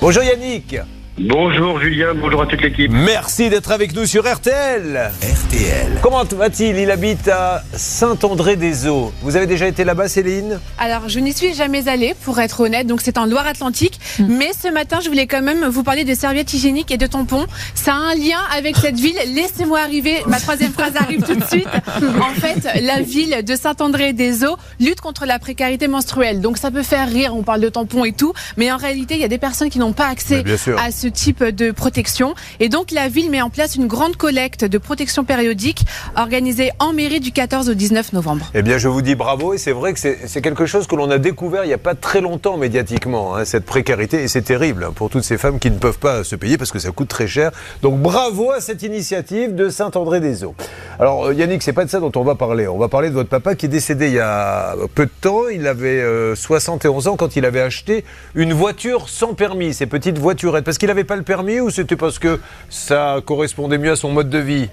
Bonjour Yannick. Bonjour Julien, bonjour à toute l'équipe. Merci d'être avec nous sur RTL. RTL. Comment va-t-il? Il habite à Saint-André-des-Eaux. Vous avez déjà été là-bas, Céline? Alors, je n'y suis jamais allée, pour être honnête, donc c'est en Loire-Atlantique. Mais ce matin, je voulais quand même vous parler de serviettes hygiéniques et de tampons. Ça a un lien avec cette ville. Laissez-moi arriver, ma troisième phrase arrive tout de suite. En fait, la ville de Saint-André-des-Eaux lutte contre la précarité menstruelle. Donc ça peut faire rire, on parle de tampons et tout, mais en réalité, il y a des personnes qui n'ont pas accès Mais bien sûr. à ce type de protection. Et donc la ville met en place une grande collecte de protection périodique organisée en mairie du 14 au 19 novembre. Eh bien, je vous dis bravo, et c'est vrai que c'est quelque chose que l'on a découvert il n'y a pas très longtemps médiatiquement, hein, cette précarité, et c'est terrible hein, pour toutes ces femmes qui ne peuvent pas se payer parce que ça coûte très cher. Donc bravo à cette initiative de Saint-André-des-Eaux. Alors euh, Yannick, c'est pas de ça dont on va parler. On va parler de votre papa qui est décédé il y a peu de temps. Il avait euh, 71 ans quand il avait acheté une voiture sans permis, ces petites voiturettes. Parce qu'il n'avait pas le permis ou c'était parce que ça correspondait mieux à son mode de vie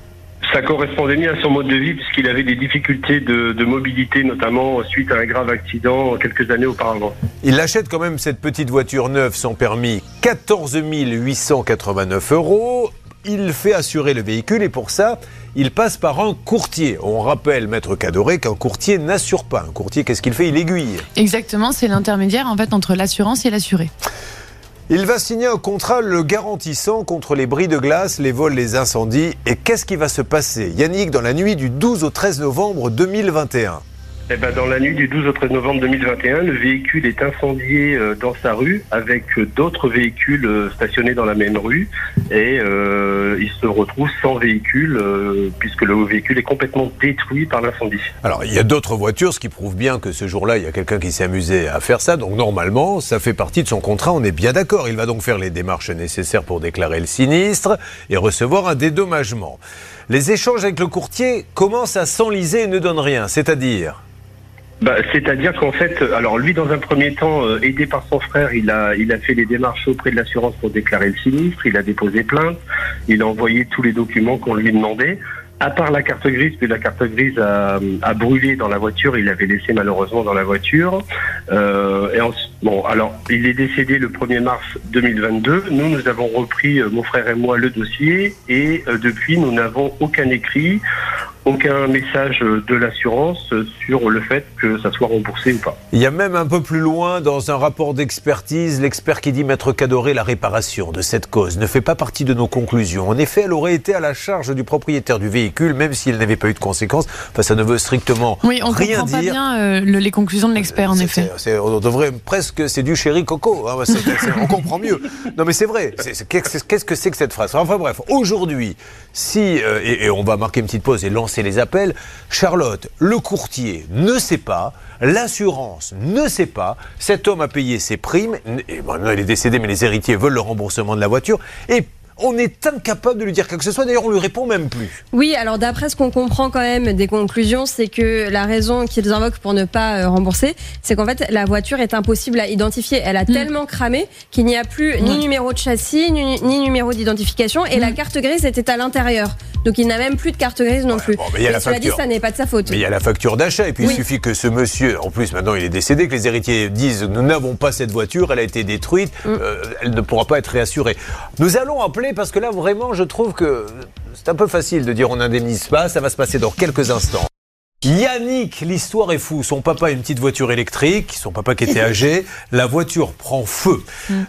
Ça correspondait mieux à son mode de vie puisqu'il avait des difficultés de, de mobilité, notamment suite à un grave accident quelques années auparavant. Il achète quand même cette petite voiture neuve sans permis, 14 889 euros. Il fait assurer le véhicule et pour ça, il passe par un courtier. On rappelle, maître Cadoré, qu'un courtier n'assure pas. Un courtier, qu'est-ce qu'il fait? Il aiguille. Exactement, c'est l'intermédiaire en fait entre l'assurance et l'assuré. Il va signer un contrat le garantissant contre les bris de glace, les vols, les incendies. Et qu'est-ce qui va se passer Yannick, dans la nuit du 12 au 13 novembre 2021 Eh ben, dans la nuit du 12 au 13 novembre 2021, le véhicule est incendié euh, dans sa rue avec euh, d'autres véhicules euh, stationnés dans la même rue et il se retrouve sans véhicule puisque le véhicule est complètement détruit par l'incendie. Alors, il y a d'autres voitures, ce qui prouve bien que ce jour-là, il y a quelqu'un qui s'est amusé à faire ça. Donc, normalement, ça fait partie de son contrat, on est bien d'accord. Il va donc faire les démarches nécessaires pour déclarer le sinistre et recevoir un dédommagement. Les échanges avec le courtier commencent à s'enliser et ne donnent rien. C'est-à-dire Bah, C'est-à-dire qu'en fait, euh, alors lui, dans un premier temps, euh, aidé par son frère, il a, il a fait les démarches auprès de l'assurance pour déclarer le sinistre, il a déposé plainte, il a envoyé tous les documents qu'on lui demandait. À part la carte grise, puis la carte grise a, brûlé dans la voiture, il l'avait laissé malheureusement dans la voiture. Euh, bon, alors, il est décédé le 1er mars 2022. Nous, nous avons repris, euh, mon frère et moi, le dossier, et euh, depuis, nous n'avons aucun écrit, aucun message euh, de l'assurance euh, sur le fait que ça soit remboursé ou pas. Il y a même un peu plus loin, dans un rapport d'expertise, l'expert qui dit Maître Cadoré, la réparation de cette cause ne fait pas partie de nos conclusions. En effet, elle aurait été à la charge du propriétaire du véhicule, même s'il n'avait pas eu de conséquences. Enfin, ça ne veut strictement Oui, on rien comprend pas dire. bien euh, le- les conclusions de l'expert en C'est- effet. c'est- c'est- on devrait presque, c'est du chéri coco. hein, on comprend mieux. Non, mais c'est vrai. Qu'est-ce qu'est-ce que c'est que cette phrase? Enfin bref, aujourd'hui, si euh, et, et on va marquer une petite pause et lancer les appels. Charlotte, le courtier ne sait pas. L'assurance ne sait pas. Cet homme a payé ses primes. Et bon, maintenant, il est décédé, mais les héritiers veulent le remboursement de la voiture. Et on est incapable de lui dire quelque chose. D'ailleurs, on lui répond même plus. Oui, alors d'après ce qu'on comprend quand même des conclusions, c'est que la raison qu'ils invoquent pour ne pas euh, rembourser, c'est qu'en fait la voiture est impossible à identifier. Elle a tellement cramé qu'il n'y a plus ni numéro de châssis, ni, ni numéro d'identification, et la carte grise était à l'intérieur. Donc il n'a même plus de carte grise non plus. bon, mais il y a la cela dit, facture. ça n'est pas de sa faute. Mais il y a la facture d'achat, et puis il suffit que ce monsieur, en plus maintenant il est décédé, que les héritiers disent nous n'avons pas cette voiture, elle a été détruite, Mm. euh, elle ne pourra pas être réassurée. Nous allons appeler parce que là vraiment je trouve que c'est un peu facile de dire on n'indemnise pas, ça va se passer dans quelques instants. Yannick, l'histoire est fou. Son papa a une petite voiture électrique, son papa qui était âgé, la voiture prend feu.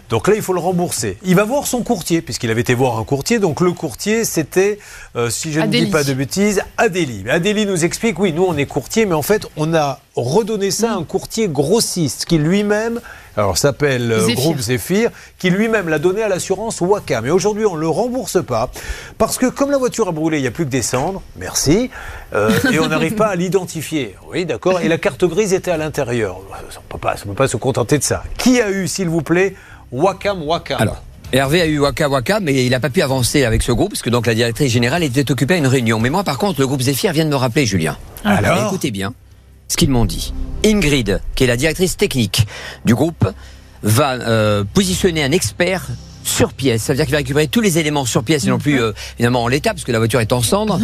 Donc là, il faut le rembourser. Il va voir son courtier, puisqu'il avait été voir un courtier. Donc le courtier, c'était, euh, si je ne dis pas de bêtises, Adélie. Adélie nous explique, oui, nous on est courtier, mais en fait, on a redonné ça à un courtier grossiste qui lui-même, alors s'appelle euh. Groupe Zéphyr, qui lui-même l'a donné à l'assurance Wacam. Et aujourd'hui, on ne le rembourse pas parce que comme la voiture a brûlé, il n'y a plus que des cendres. Merci. Euh, et on n'arrive pas à l'identifier. Oui, d'accord. Et la carte grise était à l'intérieur. Ça ne peut, pas- ça peut pas se contenter de ça. Qui a eu, s'il vous plaît, Wacam Wacam Alors, Hervé a eu Waka Waka, mais il n'a pas pu avancer avec ce groupe, parce que donc la directrice générale était occupée à une réunion. Mais moi, par contre, le groupe Zéphyr vient de me rappeler, Julien. Alors Écoutez bien ce qu'ils m'ont dit. Ingrid, qui est la directrice technique du groupe, va euh, positionner un expert sur pièce. Ça veut dire qu'il va récupérer tous les éléments sur pièce et non plus euh, évidemment en l'état, parce que la voiture est en cendres.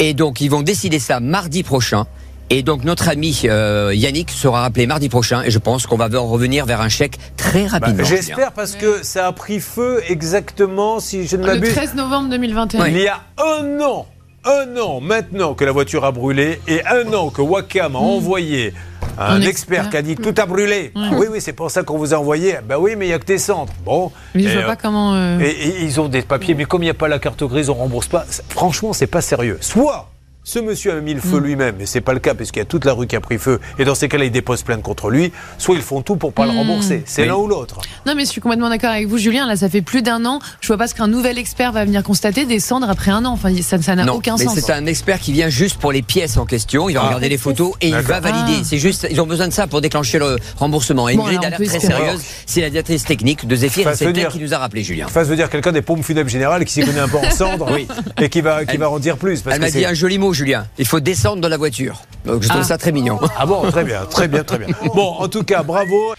Et donc, ils vont décider ça mardi prochain. Et donc notre ami euh, Yannick sera rappelé mardi prochain et je pense qu'on va revenir vers un chèque très Bah, rapidement. J'espère parce que ça a pris feu exactement, si je ne Le m'abuse, 13 novembre 2021. il y a un an. Un an maintenant que la voiture a brûlé et un an que Wacam a envoyé un, Un expert, expert. qui a dit que tout a brûlé. Ouais. Ah Oui, oui, c'est pour ça qu'on vous a envoyé. Ben oui, mais il n'y a que tes cendres. Bon. Mais je Et, vois euh, pas comment. euh, Et, et ils ont des papiers, mais comme il n'y a pas la carte grise, on rembourse pas. Franchement, c'est pas sérieux. Soit ce monsieur a mis le feu Mm. lui-même, mais c'est pas le cas parce qu'il y a toute la rue qui a pris feu, et dans ces cas-là, ils déposent plainte contre lui. Soit ils font tout pour pas le Mm. rembourser. C'est Oui. l'un ou l'autre. Non, mais je suis complètement d'accord avec vous, Julien. Là, ça fait plus d'un an. Je vois pas ce qu'un nouvel expert va venir constater des cendres après un an. Enfin, ça n'a Non, aucun mais sens. c'est un expert qui vient juste pour les pièces en question. Il va Ah. regarder les photos et il va valider. Ah. C'est juste, ils ont besoin de ça pour déclencher le remboursement. Et Bon, Ingrid alors, a on l'air peut très sérieuse. C'est la directrice technique de Fasse c'est elle qui nous a rappelé, Julien. Veux dire, quelqu'un des pompes funèbres générales qui s'y connaît un peu en cendres et qui va, qui Elle- va en dire plus. Parce Elle m'a dit un joli mot, Julien. Il faut descendre de la voiture. Donc je trouve Ah. ça très mignon. Ah bon, très bien, très bien, très bien. Bon, en tout cas, bravo.